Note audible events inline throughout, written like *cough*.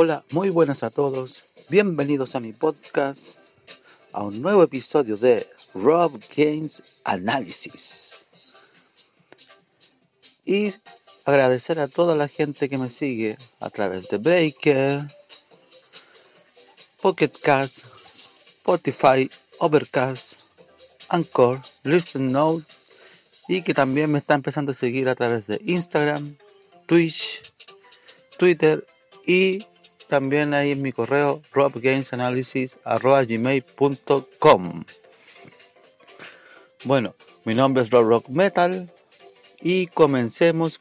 Hola, muy buenas a todos. Bienvenidos a mi podcast, a un nuevo episodio de Rob Games Analysis. Y agradecer a toda la gente que me sigue a través de Breaker, Pocket Cast, Spotify, Overcast, Anchor, Listen Note y que también me está empezando a seguir a través de Instagram, Twitch, Twitter y también ahí en mi correo robgamesanalysis.gmail.com Bueno, mi nombre es Rob Rock Metal y comencemos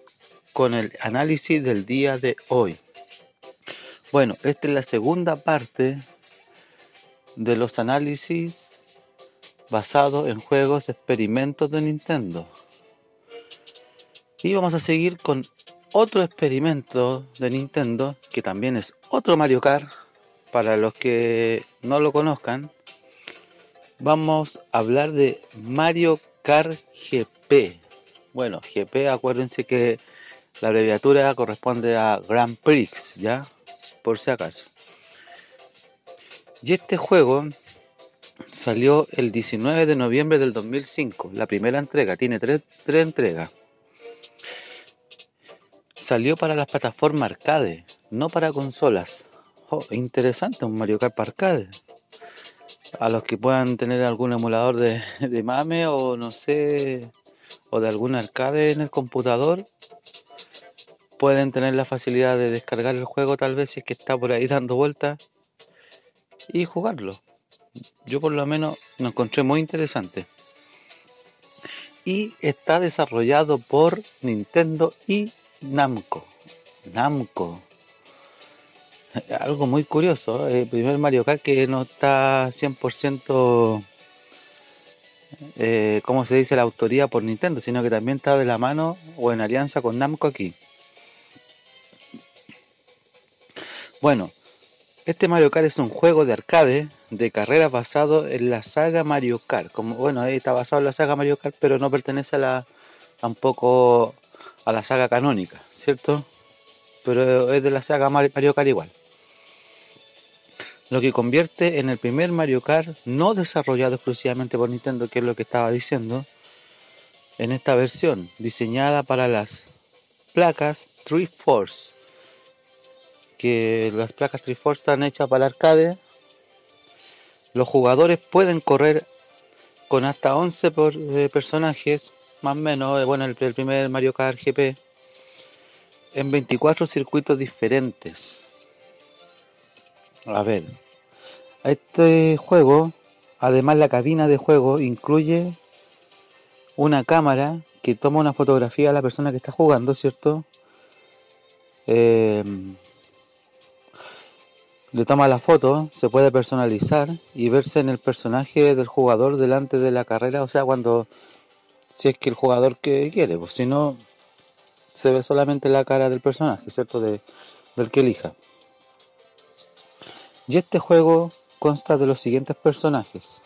con el análisis del día de hoy. Bueno, esta es la segunda parte de los análisis basados en juegos experimentos de Nintendo. Y vamos a seguir con otro experimento de Nintendo, que también es otro Mario Kart, para los que no lo conozcan, vamos a hablar de Mario Kart GP. Bueno, GP, acuérdense que la abreviatura corresponde a Grand Prix, ¿ya? Por si acaso. Y este juego salió el 19 de noviembre del 2005, la primera entrega, tiene tres, tres entregas salió para las plataformas arcade, no para consolas. Oh, interesante un Mario Kart arcade. A los que puedan tener algún emulador de, mame o no sé, o de algún arcade en el computador, pueden tener la facilidad de descargar el juego tal vez si es que está por ahí dando vueltas y jugarlo. Yo por lo menos lo encontré muy interesante. Y está desarrollado por Nintendo y Namco. Namco. Algo muy curioso, el primer Mario Kart que no está 100%, eh, como se dice, la autoría por Nintendo, sino que también está de la mano o en alianza con Namco aquí. Bueno, este Mario Kart es un juego de arcade de carreras basado en la saga Mario Kart. Como, bueno, está basado en la saga Mario Kart, pero no pertenece a la tampoco a la saga canónica, ¿cierto? Pero es de la saga Mario Kart igual. Lo que convierte en el primer Mario Kart no desarrollado exclusivamente por Nintendo, que es lo que estaba diciendo, en esta versión, diseñada para las placas Triforce, que las placas Triforce están hechas para el arcade. Los jugadores pueden correr con hasta 11 eh, personajes más o menos, eh, bueno, el, primer Mario Kart GP, en 24 circuitos diferentes. A ver, este juego, además la cabina de juego incluye una cámara que toma una fotografía a la persona que está jugando, ¿cierto? Em, le toma la foto, se puede personalizar y verse en el personaje del jugador delante de la carrera, o sea, cuando si es que el jugador que quiere, pues si no, se ve solamente la cara del personaje, ¿cierto? De, del que elija. Y este juego consta de los siguientes personajes.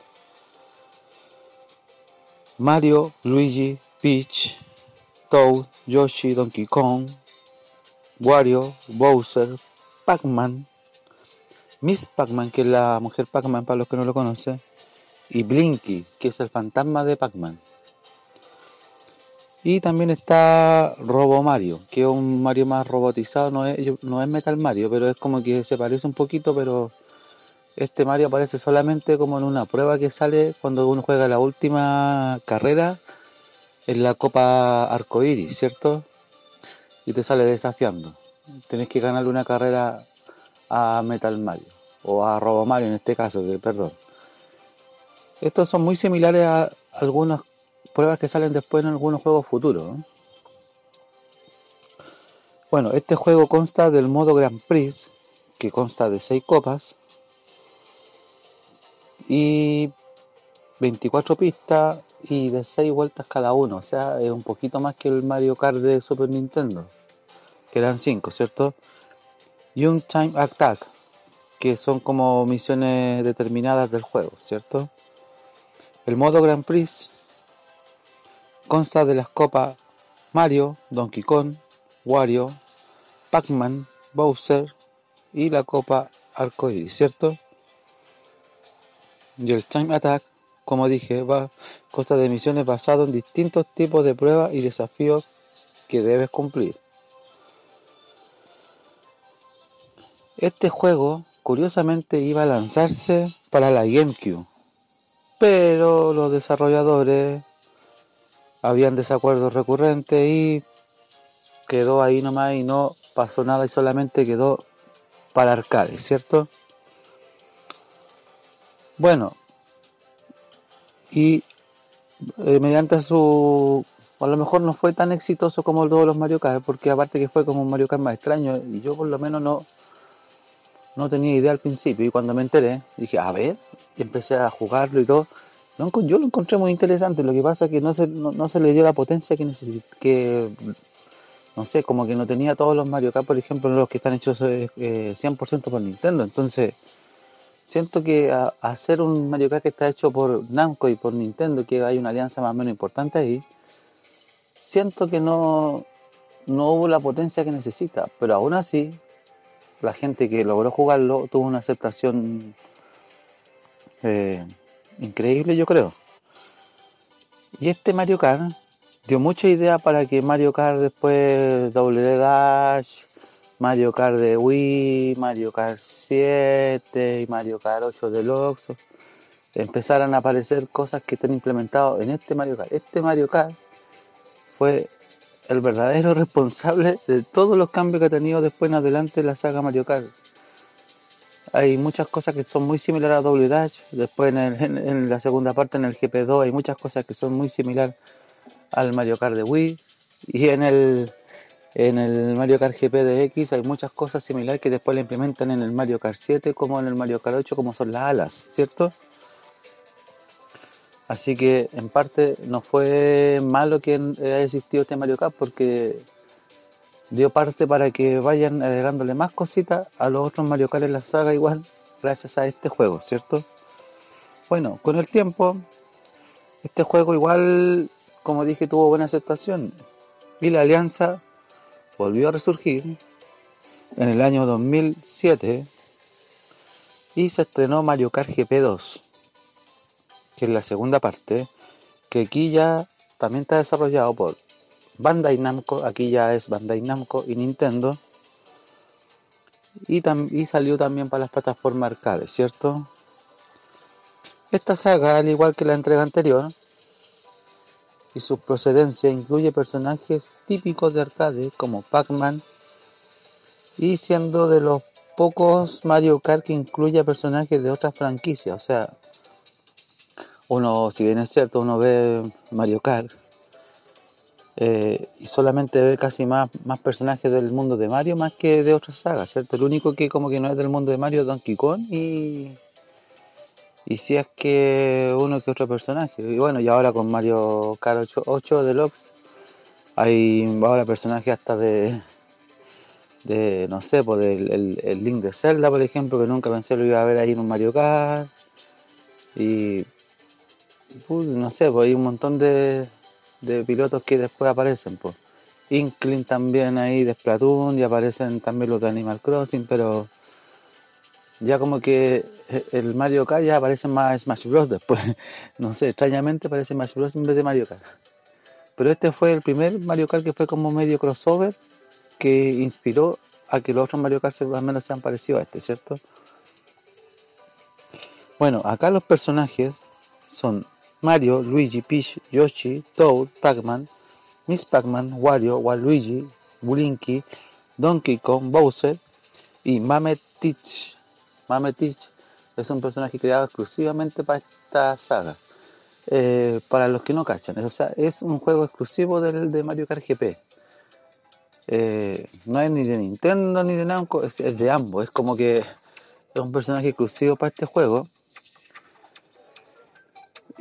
Mario, Luigi, Peach, Toad, Yoshi, Donkey Kong, Wario, Bowser, Pac-Man, Miss Pac-Man, que es la mujer Pac-Man para los que no lo conocen, y Blinky, que es el fantasma de Pac-Man. Y también está Robo Mario, que es un Mario más robotizado, no es, no es Metal Mario, pero es como que se parece un poquito, pero este Mario aparece solamente como en una prueba que sale cuando uno juega la última carrera en la Copa Arcoiris, ¿cierto? Y te sale desafiando. Tenés que ganarle una carrera a Metal Mario, o a Robo Mario en este caso, perdón. Estos son muy similares a algunos pruebas que salen después en algunos juegos futuros. Bueno, este juego consta del modo Grand Prix, que consta de 6 copas y 24 pistas y de 6 vueltas cada uno. O sea, es un poquito más que el Mario Kart de Super Nintendo, que eran 5, ¿cierto? Y un Time Attack, que son como misiones determinadas del juego, ¿cierto? El modo Grand Prix Consta de las copas Mario, Donkey Kong, Wario, Pac-Man, Bowser, y la Copa Arcoiris, ¿cierto? Y el Time Attack, como dije, consta de misiones basadas en distintos tipos de pruebas y desafíos que debes cumplir. Este juego, curiosamente, iba a lanzarse para la GameCube, pero los desarrolladores habían desacuerdos recurrentes y quedó ahí nomás y no pasó nada y solamente quedó para arcade, ¿cierto? Bueno, y eh, mediante su... A lo mejor no fue tan exitoso como todos los Mario Kart, porque aparte que fue como un Mario Kart más extraño, y yo por lo menos no, no tenía idea al principio, y cuando me enteré, dije, a ver, y empecé a jugarlo y todo, yo lo encontré muy interesante, lo que pasa es que no se, no, se le dio la potencia que necesitaba, que no sé, como que no tenía todos los Mario Kart, por ejemplo, los que están hechos eh, 100% por Nintendo. Entonces, siento que hacer un Mario Kart que está hecho por Namco y por Nintendo, que hay una alianza más o menos importante ahí, siento que no, no hubo la potencia que necesita. Pero aún así, la gente que logró jugarlo tuvo una aceptación eh, increíble, yo creo. Y este Mario Kart dio mucha idea para que Mario Kart después WD Dash, Mario Kart de Wii, Mario Kart 7 y Mario Kart 8 Deluxe empezaran a aparecer cosas que están implementadas en este Mario Kart. Este Mario Kart fue el verdadero *laughs* responsable de todos los cambios que ha tenido después en adelante la saga Mario Kart. Hay muchas cosas que son muy similares a W Dash, después en, en la segunda parte en el GP2 hay muchas cosas que son muy similares al Mario Kart de Wii. Y en el, en el Mario Kart GP de X hay muchas cosas similares que después le implementan en el Mario Kart 7 como en el Mario Kart 8 como son las alas, ¿cierto? Así que en parte no fue malo que haya existido este Mario Kart porque dio parte para que vayan agregándole más cositas a los otros Mario Kart en la saga igual gracias a este juego, ¿cierto? Bueno, con el tiempo este juego igual como dije, tuvo buena aceptación. Y la alianza volvió a resurgir en el año 2007 y se estrenó Mario Kart GP2, que es la segunda parte, que aquí ya también está desarrollado por Bandai Namco, aquí ya es Bandai Namco y Nintendo, y, y salió también para las plataformas arcade, ¿cierto? Esta saga, al igual que la entrega anterior, y su procedencia incluye personajes típicos de arcade como Pac-Man y siendo de los pocos Mario Kart que incluye personajes de otras franquicias. O sea, uno, si bien es cierto, uno ve Mario Kart eh, y solamente ve casi más, más personajes del mundo de Mario más que de otras sagas, ¿cierto? El único que como que no es del mundo de Mario es Donkey Kong y y si es que uno que otro personaje. Y bueno, y ahora con Mario Kart 8, Deluxe hay ahora personajes hasta de, de no sé, pues el, el, Link de Zelda, por ejemplo, que nunca pensé lo iba a ver ahí en un Mario Kart. Y pues, no sé, pues hay un montón de, de pilotos que después aparecen, pues. Inkling también ahí de Splatoon y aparecen también los de Animal Crossing, pero ya como que eh, el Mario Kart ya aparece más Smash Bros. después. *laughs* No sé, extrañamente aparece Smash Bros. en vez de Mario Kart. Pero este fue el primer Mario Kart que fue como medio crossover que inspiró a que los otros Mario Kart al menos sean parecidos a este, ¿cierto? Bueno, acá los personajes son Mario, Luigi, Peach, Yoshi, Toad, Pac-Man, Miss Pac-Man, Wario, Waluigi, Blinky, Donkey Kong, Bowser y Mame Teach. Mametich es un personaje creado exclusivamente para esta saga. Eh, para los que no cachan, o sea, es un juego exclusivo del de Mario Kart GP. Eh, no es ni de Nintendo ni de Namco, es, de ambos. Es como que es un personaje exclusivo para este juego.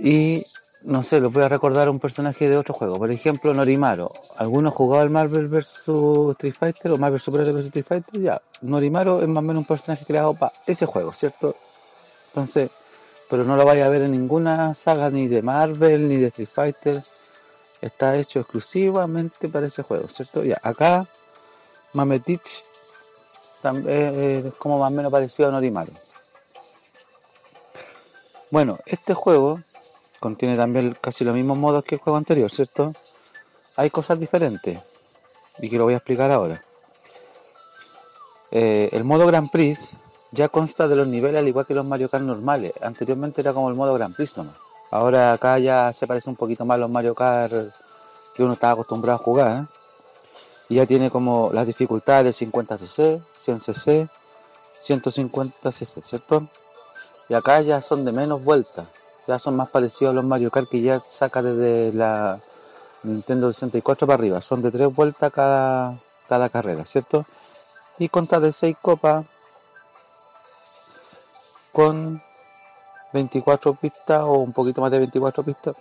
Y no sé, lo voy a recordar un personaje de otro juego. Por ejemplo, Norimaro. ¿Alguno jugado al Marvel vs Street Fighter o Marvel Super vs Street Fighter? Ya, Norimaro es más o menos un personaje creado para ese juego, ¿cierto? Entonces, pero no lo vaya a ver en ninguna saga ni de Marvel ni de Street Fighter. Está hecho exclusivamente para ese juego, ¿cierto? Ya, acá Mametich tam- eh, es como más o menos parecido a Norimaru. Bueno, este juego contiene también casi los mismos modos que el juego anterior, ¿cierto? Hay cosas diferentes y que lo voy a explicar ahora. Eh, el modo Grand Prix ya consta de los niveles al igual que los Mario Kart normales. Anteriormente era como el modo Grand Prix nomás. Ahora acá ya se parece un poquito más a los Mario Kart que uno estaba acostumbrado a jugar. ¿eh? Y ya tiene como las dificultades 50cc, 100cc, 150cc, ¿cierto? Y acá ya son de menos vueltas. Ya son más parecidos a los Mario Kart que ya saca desde la Nintendo 64 para arriba. Son de tres vueltas cada, cada carrera, ¿cierto? Y consta de 6 copas con 24 pistas o un poquito más de 24 pistas.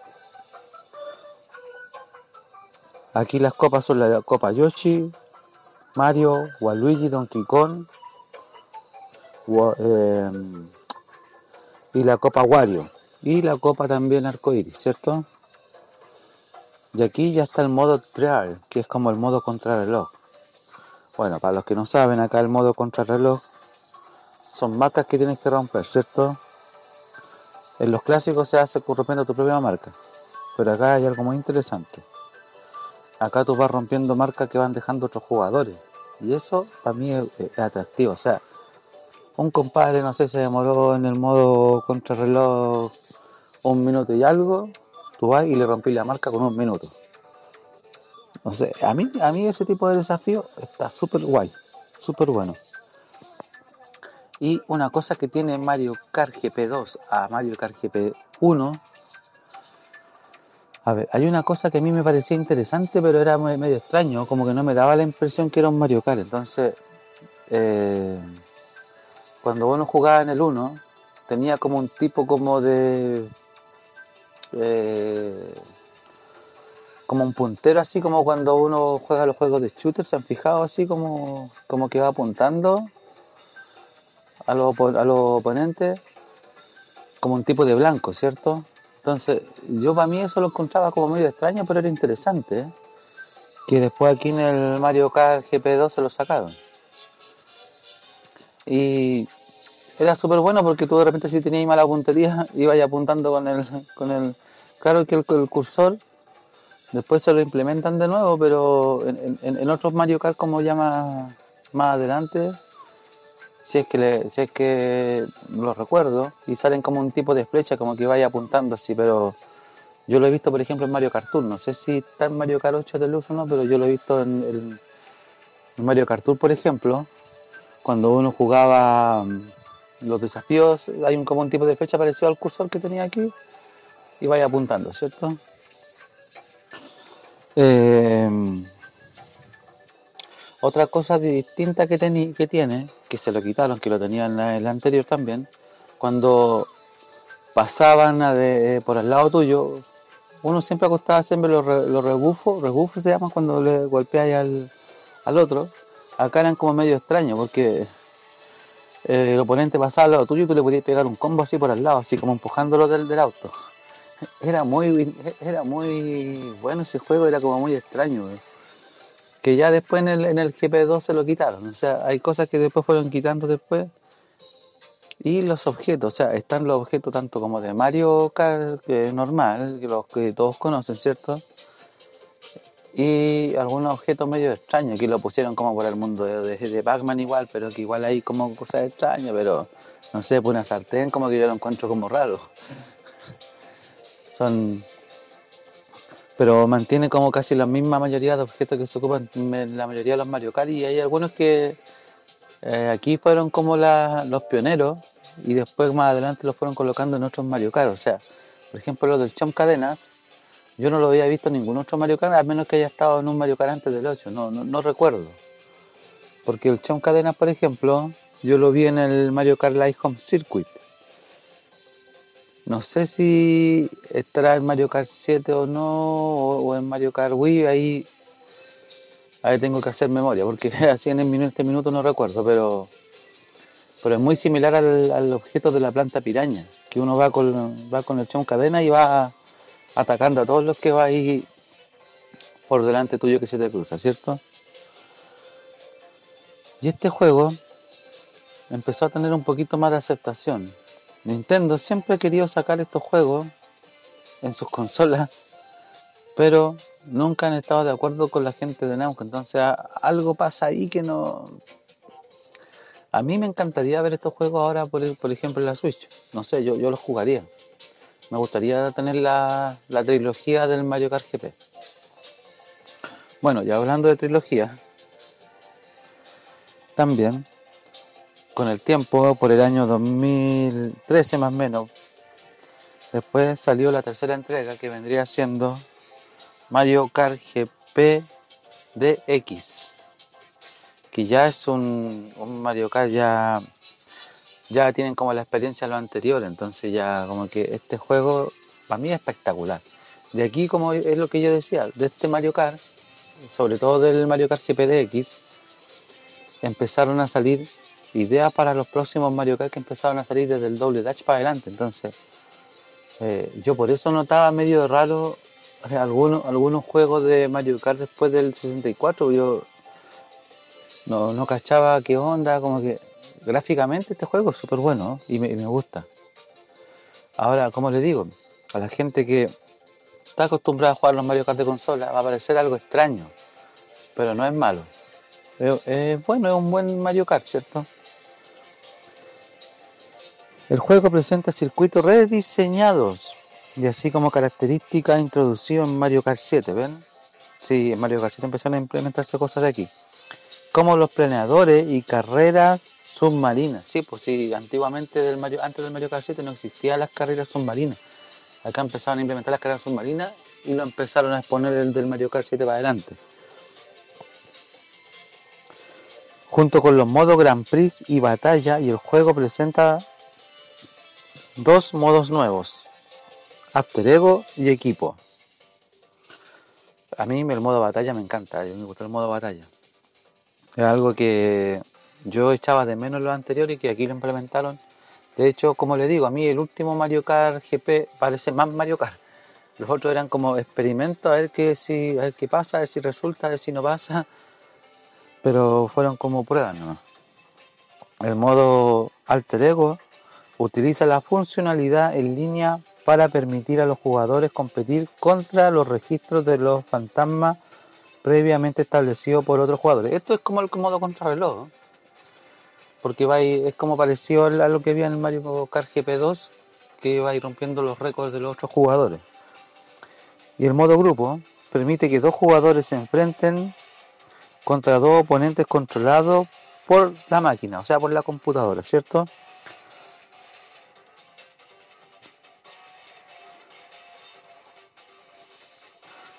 Aquí las copas son la copa Yoshi, Mario, Waluigi, Donkey Kong eh, y la copa Wario y la copa también arcoiris, ¿cierto? Y aquí ya está el modo trial, que es como el modo contrarreloj. Bueno, para los que no saben, acá el modo contrarreloj son marcas que tienes que romper, ¿cierto? En los clásicos se hace rompiendo tu propia marca, pero acá hay algo muy interesante. Acá tú vas rompiendo marcas que van dejando otros jugadores, y eso para mí es atractivo. O sea, un compadre, no sé, se demoró en el modo contrarreloj un minuto y algo, tú vas y le rompí la marca con un minuto. No sé, a mí, a mí ese tipo de desafío está súper guay, súper bueno. Y una cosa que tiene Mario Kart GP2 a Mario Kart GP1, a ver, hay una cosa que a mí me parecía interesante, pero era me- medio extraño, como que no me daba la impresión que era un Mario Kart. Entonces, eh, cuando uno jugaba en el 1, tenía como un tipo como de... eh, como un puntero, así como cuando uno juega los juegos de shooter, se han fijado así como, como que va apuntando a los, a los oponentes como un tipo de blanco, ¿cierto? Entonces, yo para mí eso lo encontraba como medio extraño, pero era interesante, ¿eh? que después aquí en el Mario Kart GP2 se lo sacaron. Y era súper bueno porque tú de repente si tenías mala puntería, *laughs* ibas apuntando con el, con el... Claro que el, cursor después se lo implementan de nuevo, pero en, en- otros Mario Kart como ya más, más adelante, si es que le- si es que lo recuerdo, y salen como un tipo de flecha, como que vaya apuntando así, pero yo lo he visto por ejemplo en Mario Kart Tour, no sé si está en Mario Kart 8 Deluxe o no, pero yo lo he visto en Mario Kart Tour, por ejemplo, cuando uno jugaba mm, los desafíos, hay un, como un tipo de flecha parecido al cursor que tenía aquí, y vaya apuntando, ¿cierto? Eh, otra cosa distinta que, teni- que tiene, que se lo quitaron, que lo tenía en la, anterior también, cuando pasaban de- por el lado tuyo, uno siempre acostaba siempre los, re- los rebufos, rebufos se llaman cuando le golpeáis al, al otro. Acá eran como medio extraños porque eh, el oponente pasaba al lado tuyo y tú le podías pegar un combo así por al lado, así como empujándolo del, del auto. Era muy, era muy bueno ese juego, era como muy extraño. Que ya después en el, en el GP2 se lo quitaron. O sea, hay cosas que después fueron quitando después. Y los objetos, o sea, están los objetos tanto como de Mario Kart, que es normal, que los que todos conocen, ¿cierto? Y algunos objetos medio extraños, que lo pusieron como por el mundo de, de, Pac-Man igual, pero que igual hay como cosas extrañas, pero no sé, por una sartén como que yo lo encuentro como raro. Son... Pero mantiene como casi la misma mayoría de objetos que se ocupan en la mayoría de los Mario Kart y hay algunos que eh, aquí fueron como los pioneros y después más adelante los fueron colocando en otros Mario Kart. O sea, por ejemplo, lo del Chom Cadenas, yo no lo había visto en ningún otro Mario Kart, a menos que haya estado en un Mario Kart antes del 8, no, no, no recuerdo. Porque el Chom Cadenas, por ejemplo, yo lo vi en el Mario Kart Live Home Circuit. No sé si estará en Mario Kart 7 o no, o, en Mario Kart Wii, ahí, ahí tengo que hacer memoria, porque *laughs* así en el minu- este minuto no recuerdo, pero, pero es muy similar al, al objeto de la planta piraña, que uno va con, va con el chon cadena y va atacando a todos los que va ahí por delante tuyo que se te cruza, ¿cierto? Y este juego empezó a tener un poquito más de aceptación. Nintendo siempre ha querido sacar estos juegos en sus *laughs* consolas, pero nunca han estado de acuerdo con la gente de Namco. Entonces algo pasa ahí que no... A mí me encantaría ver estos juegos ahora, por, por ejemplo, en la Switch. No sé, yo, yo los jugaría. Me gustaría tener la, la trilogía del Mario Kart GP. Bueno, ya hablando de trilogía, también con el tiempo, por el año 2013 más o menos, después salió la tercera entrega que vendría siendo Mario Kart GP DX, que ya es un, Mario Kart ya ya tienen como la experiencia de lo anterior, entonces ya como que este juego para mí es espectacular. De aquí, como es lo que yo decía, de este Mario Kart, sobre todo del Mario Kart GP DX, empezaron a salir ideas para los próximos Mario Kart que empezaron a salir desde el doble dash para adelante. Entonces, eh, yo por eso notaba medio raro eh, algunos, algunos juegos de Mario Kart después del 64. Yo no, no cachaba qué onda, como que gráficamente este juego es súper bueno y, me, gusta. Ahora, como les digo, a la gente que está acostumbrada a jugar los Mario Kart de consola va a parecer algo extraño, pero no es malo. Es, bueno, es un buen Mario Kart, ¿cierto? El juego presenta circuitos rediseñados y así como características introducidas en Mario Kart 7, ¿ven? Sí, en Mario Kart 7 empezaron a implementarse cosas de aquí. Como los planeadores y carreras submarinas. Sí, pues sí, antiguamente del Mario, antes del Mario Kart 7 no existían las carreras submarinas. Acá empezaron a implementar las carreras submarinas y lo empezaron a exponer el del Mario Kart 7 para adelante. junto con los modos Grand Prix y Batalla y el juego presenta dos modos nuevos, After Ego y Equipo. A mí el modo Batalla me encanta, a mí me gusta el modo Batalla. Es algo que yo echaba de menos en lo anterior y que aquí lo implementaron. De hecho, como le digo, a mí el último Mario Kart GP parece más Mario Kart. Los otros eran como experimentos a ver qué, si, a ver qué pasa, a ver si resulta, a ver si no pasa pero fueron como pruebas ¿no? El modo alter ego utiliza la funcionalidad en línea para permitir a los jugadores competir contra los registros de los fantasmas previamente establecidos por otros jugadores. Esto es como el modo contrarreloj, porque va es como parecido a lo que había en el Mario Kart GP2, que va a ir rompiendo los récords de los otros jugadores. Y el modo grupo permite que dos jugadores se enfrenten contra dos oponentes controlados por la máquina, o sea, por la computadora, ¿cierto?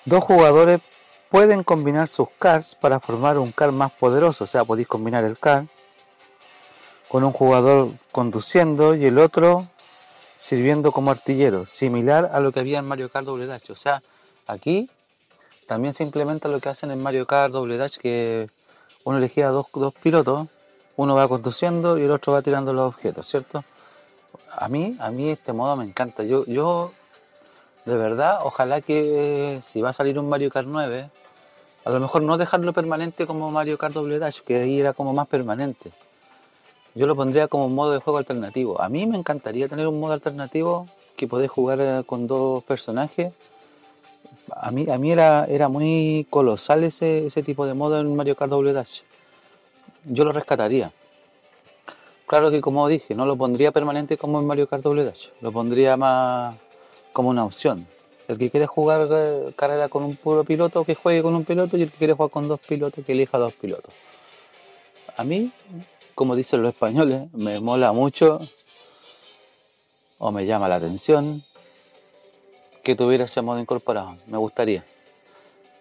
Dos jugadores pueden combinar sus cars para formar un car más poderoso, o sea, podéis combinar el car con un jugador conduciendo y el otro sirviendo como artillero, similar a lo que había en Mario Kart WH. O sea, aquí también se implementa lo que hacen en Mario Kart Double Dash, que uno elegía dos, dos pilotos, uno va conduciendo y el otro va tirando los objetos, ¿cierto? A mí, a mí este modo me encanta. Yo, yo de verdad, ojalá que si va a salir un Mario Kart 9, a lo mejor no dejarlo permanente como Mario Kart Double Dash, que ahí era como más permanente. Yo lo pondría como un modo de juego alternativo. A mí me encantaría tener un modo alternativo que podés jugar eh, con dos personajes a mí, a mí era, era muy colosal ese, ese tipo de modo en Mario Kart Double Dash. Yo lo rescataría. Claro que como dije, no lo pondría permanente como en Mario Kart Double Dash. Lo pondría más como una opción. El que quiere jugar eh, carrera con un puro piloto, que juegue con un piloto, y el que quiere jugar con dos pilotos, que elija dos pilotos. A mí, como dicen los españoles, me mola mucho o me llama la atención que tuviera ese modo incorporado. Me gustaría.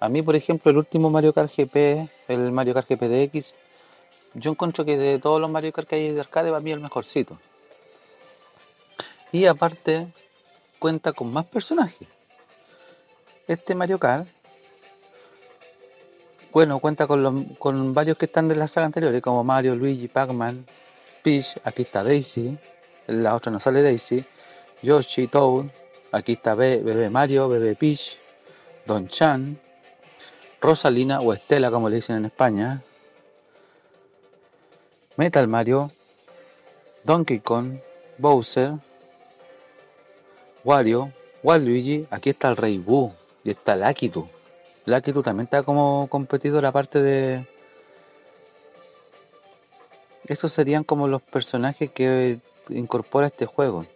A mí, por ejemplo, el último Mario Kart GP, el Mario Kart GP DX, yo encuentro que de todos los Mario Kart que hay de arcade, para mí el mejorcito. Y aparte, cuenta con más personajes. Este Mario Kart, bueno, cuenta con, con varios que están de la saga anteriores, como Mario, Luigi, Pac-Man, Peach, aquí está Daisy, la otra no sale Daisy, Yoshi, Toad, Aquí está Bebé Mario, Bebé Peach, Don Chan, Rosalina o Estela, como le dicen en España. Metal Mario, Donkey Kong, Bowser, Wario, Waluigi, aquí está el Rey Boo y está Lakitu. Lakitu también está como competidor aparte de... Esos serían como los personajes que incorpora este juego.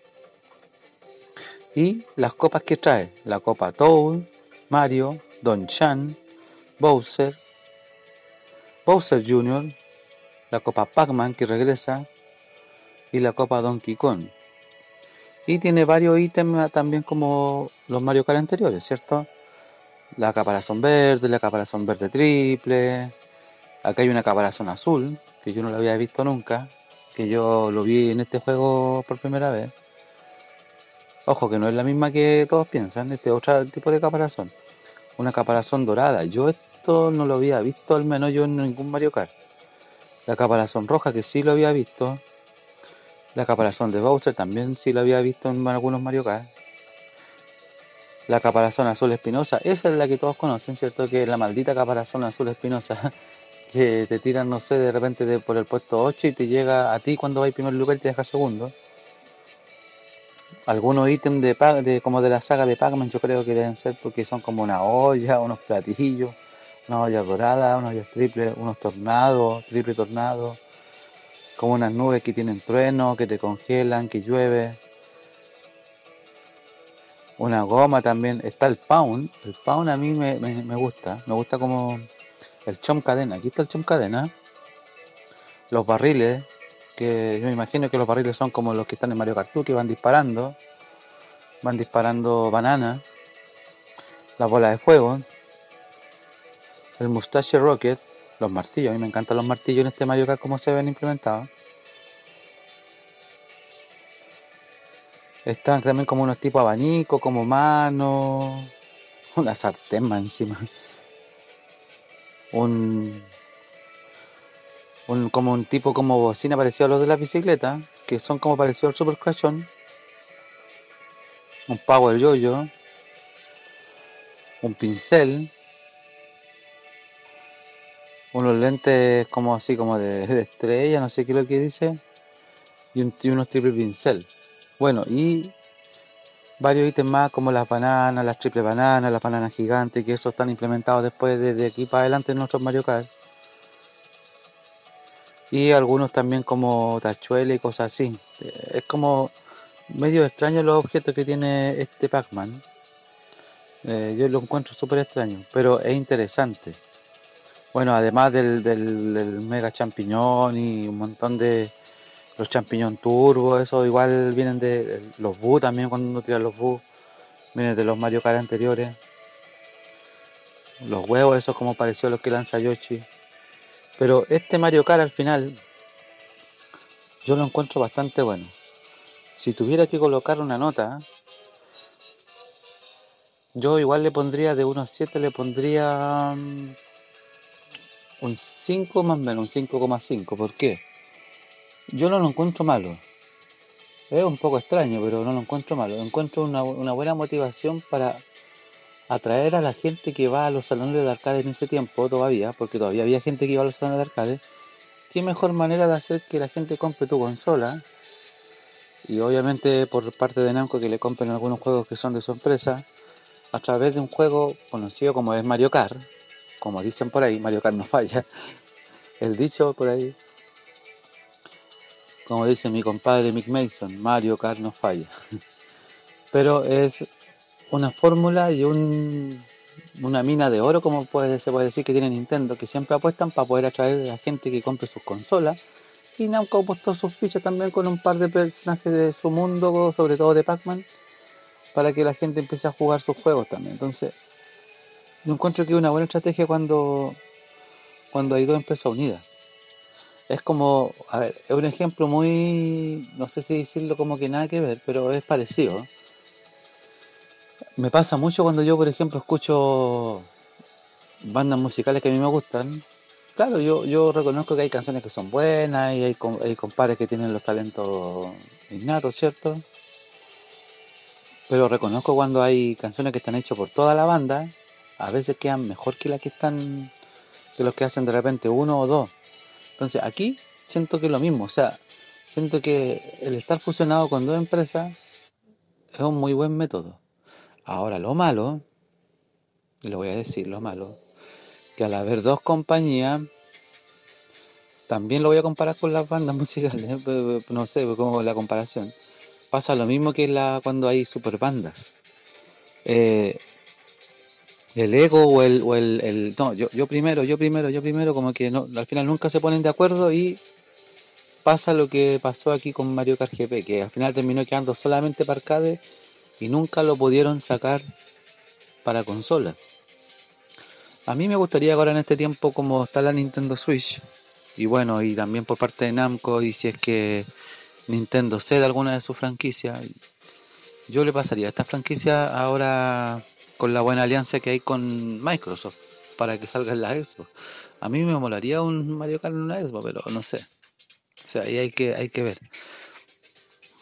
Y las copas que trae, la copa Toad, Mario, Don Chan, Bowser, Bowser Jr., la copa Pac-Man que regresa y la copa Donkey Kong. Y tiene varios ítems también como los Mario Kart anteriores, ¿cierto? La caparazón verde, la caparazón verde triple. Acá hay una caparazón azul, que yo no la había visto nunca, que yo lo vi en este juego por primera vez. Ojo, que no es la misma que todos piensan, este otro tipo de caparazón. Una caparazón dorada. Yo esto no lo había visto, al menos yo en ningún Mario Kart. La caparazón roja, que sí lo había visto. La caparazón de Bowser también sí lo había visto en algunos Mario Kart. La caparazón azul espinosa, esa es la que todos conocen, ¿cierto? Que es la maldita caparazón azul espinosa *laughs* que te tiran, no sé, de repente de, por el puesto 8 y te llega a ti cuando vais primer lugar y te deja segundo algunos ítems de, de como de la saga de Pac-Man yo creo que deben ser porque son como una olla, unos platillos, una olla dorada, unos ollas triple, unos tornados, triple tornado, como unas nubes que tienen trueno, que te congelan, que llueve. Una goma también, está el pound, el pound a mí me, me gusta, me gusta como el chom cadena, aquí está el chom cadena, los barriles, que yo me imagino que los barriles son como los que están en Mario Kart que van disparando, van disparando bananas, la bola de fuego, el Mustache Rocket, los martillos, a mí me encantan los martillos en este Mario Kart como se ven implementados. Están también como unos tipos abanico, como mano, una sartén más encima, un un, como un tipo como bocina parecido a los de la bicicleta, que son como parecidos al Super Crashon, un Power Yoyo, un pincel, unos lentes como así como de, estrella, no sé qué es lo que dice, y, un, unos triple pincel. Bueno, y varios ítems más como las bananas, las triple bananas, las bananas gigantes, que eso están implementados después de, aquí para adelante en nuestros Mario Kart y algunos también como tachuelas y cosas así. Es como medio extraño los objetos que tiene este Pac-Man. Eh, yo lo encuentro súper extraño, pero es interesante. Bueno, además del, mega champiñón y un montón de los champiñón turbo, eso igual vienen de los Bu también cuando uno tira los Bu, vienen de los Mario Kart anteriores. Los huevos, esos como pareció a los que lanza Yoshi. Pero este Mario Kart al final yo lo encuentro bastante bueno. Si tuviera que colocar una nota, yo igual le pondría de 1 a 7, le pondría mm, un 5 más o menos, un 5,5. ¿Por qué? Yo no lo encuentro malo. Es un poco extraño, pero no lo encuentro malo. Encuentro una, buena motivación para atraer a la gente que va a los salones de arcade en ese tiempo todavía, porque todavía había gente que iba a los salones de arcade, qué mejor manera de hacer que la gente compre tu consola y obviamente por parte de Namco que le compren algunos juegos que son de su empresa a través de un juego conocido como es Mario Kart, como dicen por ahí, Mario Kart no falla, *laughs* el dicho por ahí, como dice mi compadre Mick Mason, Mario Kart no falla, pero es una fórmula y un, una mina de oro, como puede, se puede decir que tiene Nintendo, que siempre apuestan para poder atraer a la gente que compre sus consolas. Y Namco apostó sus fichas también con un par de personajes de su mundo, sobre todo de Pac-Man, para que la gente empiece a jugar sus juegos también. Entonces, yo encuentro que es una buena estrategia cuando, cuando hay dos empresas unidas. Es como, a ver, es un ejemplo muy, no sé si decirlo como que nada que ver, pero es parecido me pasa mucho cuando yo, por ejemplo, escucho bandas musicales que a mí me gustan. Claro, yo, yo reconozco que hay canciones que son buenas y hay, hay compadres que tienen los talentos innatos, ¿cierto? Pero reconozco cuando hay canciones que están hechas por toda la banda, a veces quedan mejor que las que están, que los que hacen de repente uno o dos. Entonces aquí siento que es lo mismo, o sea, Siento que el estar fusionado con dos empresas es un muy buen método. Ahora, lo malo, y lo voy a decir, lo malo, que al haber dos compañías, también lo voy a comparar con las bandas *laughs* musicales, no sé cómo es la comparación. Pasa lo mismo que cuando hay super bandas. Eh, el ego o el, o el, no, yo, yo primero, yo primero, yo primero, como que no, al final nunca se ponen de acuerdo y pasa lo que pasó aquí con Mario Kart GP, que al final terminó quedando solamente para arcade y nunca lo pudieron sacar para consola. A mí me gustaría ahora en este tiempo como está la Nintendo Switch y bueno, y también por parte de Namco y si es que Nintendo cede alguna de sus franquicias, yo le pasaría esta franquicia ahora con la buena alianza que hay con Microsoft para que salga en la Xbox. A mí me molaría un Mario Kart en una Xbox, pero no sé. O sea, ahí hay que, hay que ver.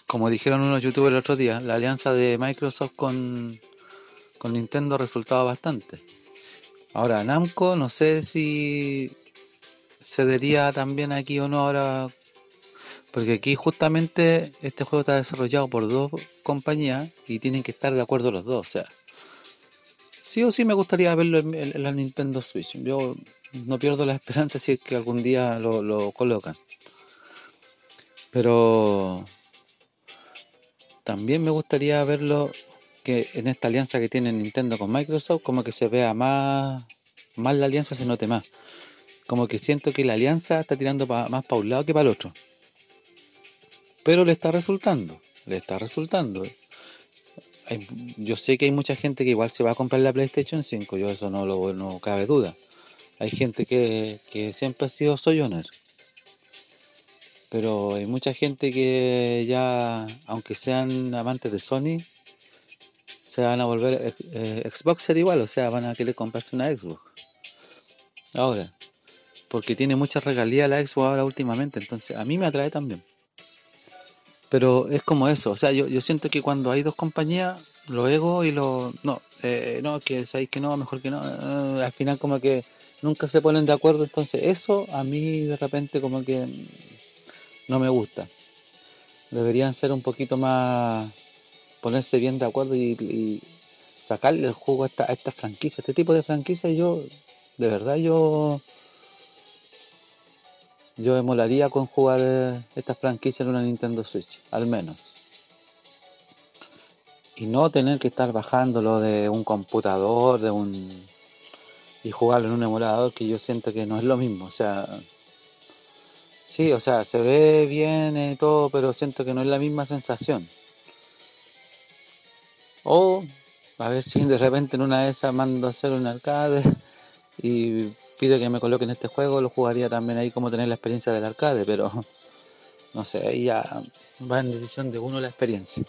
Como dijeron unos youtubers el otro día, la alianza de Microsoft con, con Nintendo resultaba bastante. Ahora, Namco, no sé si cedería también aquí o no ahora, porque aquí justamente este juego está desarrollado por dos compañías y tienen que estar de acuerdo los dos. O sea, sí o sí me gustaría verlo en, la Nintendo Switch. Yo no pierdo la esperanza si es que algún día lo, lo colocan. Pero también me gustaría verlo que en esta alianza que tiene Nintendo con Microsoft, como que se vea más, más la alianza se note más. Como que siento que la alianza está tirando más para un lado que para el otro. Pero le está resultando, le está resultando. Yo sé que hay mucha gente que igual se va a comprar la PlayStation 5, yo eso no lo no cabe duda. Hay gente que, que siempre ha sido soyoner pero hay mucha gente que ya, aunque sean amantes de Sony, se van a volver eh, Xboxer igual, o sea, van a querer comprarse una Xbox. Ahora, porque tiene mucha regalía la Xbox ahora últimamente, entonces a mí me atrae también. Pero es como eso, o sea, yo, yo siento que cuando hay dos compañías, lo ego y lo... No, eh, no, que sabéis que no, mejor que no. Eh, al final como que nunca se ponen de acuerdo, entonces eso a mí de repente como que no me gusta. Deberían ser un poquito más, ponerse bien de acuerdo y, sacarle el juego a esta, a esta franquicia, este tipo de franquicia. Yo, de verdad, yo, yo me molaría con jugar eh, esta franquicia en una Nintendo Switch, al menos. Y no tener que estar bajándolo de un computador, de un y jugarlo en un emulador que yo siento que no es lo mismo. O sea, Sí, o sea, se ve bien y todo, pero siento que no es la misma sensación. O a ver si de repente en una de esas mando a hacer un arcade y pido que me coloquen este juego, lo jugaría también ahí como tener la experiencia del arcade, pero *laughs* no sé, ahí ya va en decisión de uno la experiencia.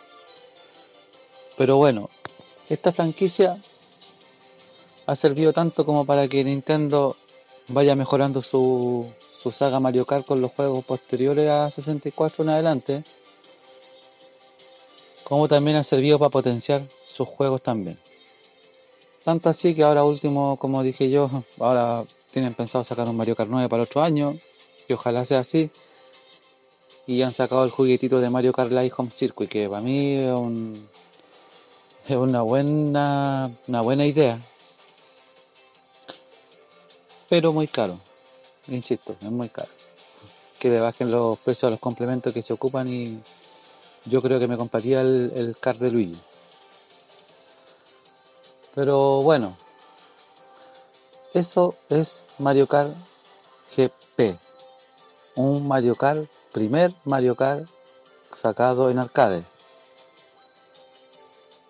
Pero bueno, esta franquicia ha servido tanto como para que Nintendo vaya mejorando su, su saga Mario Kart con los juegos posteriores a 64 en adelante, como también ha servido para potenciar sus juegos también. Tanto así que ahora último, como dije yo, ahora tienen pensado sacar un Mario Kart 9 para el otro año, y ojalá sea así. Y han sacado el juguetito de Mario Kart Live Home Circuit, que para mí es, un, es una, buena, una buena idea pero muy caro. Insisto, es muy caro. Que le bajen los precios a los complementos que se ocupan y yo creo que me compraría el, el card de Luigi. Pero bueno, eso es Mario Kart GP. Un Mario Kart, primer Mario Kart sacado en arcade.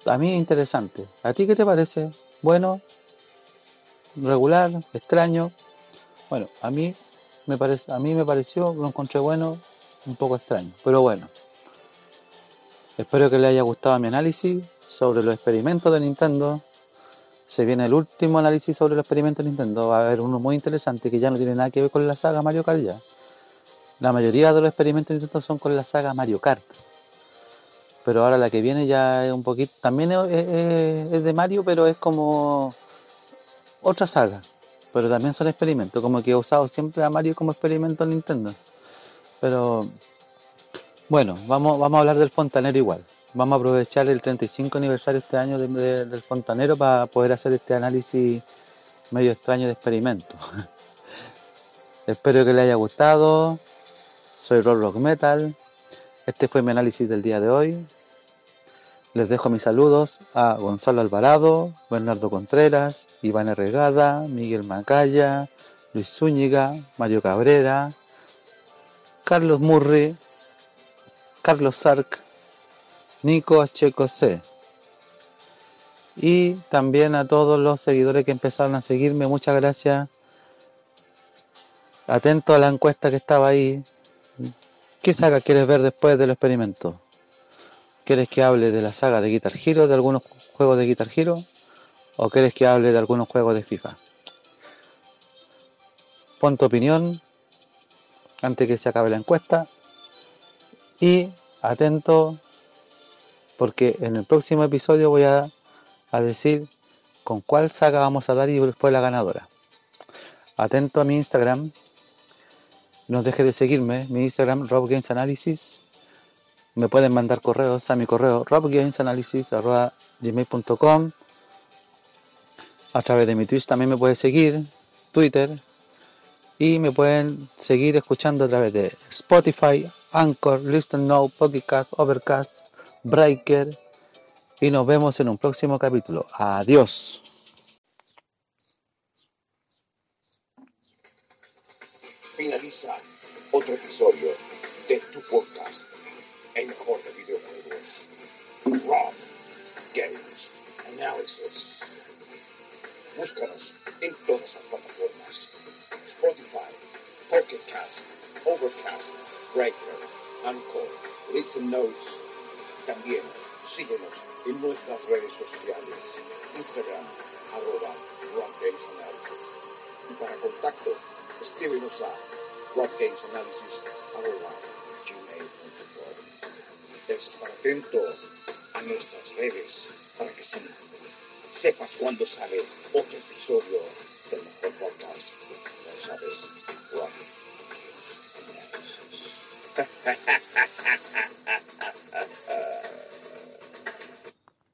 A mí interesante. ¿A ti qué te parece? Bueno, regular, extraño. Bueno, a mí me parece, a mí me pareció, lo encontré bueno, un poco extraño, pero bueno. Espero que les haya gustado mi análisis sobre los experimentos de Nintendo. Se viene el último análisis sobre los experimentos de Nintendo. Va a haber uno muy interesante que ya no tiene nada que ver con la saga Mario Kart ya. La mayoría de los experimentos de Nintendo son con la saga Mario Kart. Pero ahora la que viene ya es un poquito. También es de Mario, pero es como otra saga, pero también son experimentos, como que he usado siempre a Mario como experimento en Nintendo. Pero Bueno, vamos, vamos a hablar del fontanero igual. Vamos a aprovechar el 35 aniversario este año de- de- del fontanero para poder hacer este análisis medio extraño de experimento. *laughs* Espero que les haya gustado. Soy Rock Rock Metal. Este fue mi análisis del día de hoy. Les dejo mis saludos a Gonzalo Alvarado, Bernardo Contreras, Iván Herregada, Miguel Macaya, Luis Zúñiga, Mario Cabrera, Carlos Murri, Carlos Sark, Nico Checo C. Y también a todos los seguidores que empezaron a seguirme, muchas gracias. Atento a la encuesta que estaba ahí. ¿Qué saga quieres ver después del experimento? ¿Quieres que hable de la saga de Guitar Hero, de algunos juegos de Guitar Hero? ¿O quieres que hable de algunos juegos de FIFA? Pon tu opinión antes que se acabe la encuesta. Y atento porque en el próximo episodio voy a, a decir con cuál saga vamos a dar y después la ganadora. Atento a mi Instagram. No deje de seguirme. Mi Instagram, Rob Games Analysis. Me pueden mandar correos a mi correo robgamesanalysis.gmail.com A través de mi Twitch también me pueden seguir. Twitter. Y me pueden seguir escuchando a través de Spotify, Anchor, Listen Now, Pocket Cast, Overcast, Breaker. Y nos vemos en un próximo capítulo. Adiós. Finaliza otro episodio de tu podcast, el mejor de videojuegos. Rob Games Analysis. Búscanos en todas las plataformas: Spotify, Pocket Cast, Overcast, Breaker, Anchor, Listen Notes. También síguenos en nuestras redes sociales: Instagram, arroba Analysis. Y para contacto, escríbenos a rockgamesanalysis.gmail.com Debes estar atento a nuestras redes para que sí sepas cuándo sale otro episodio del mejor podcast. Lo sabes, Rock Games Analysis. *laughs*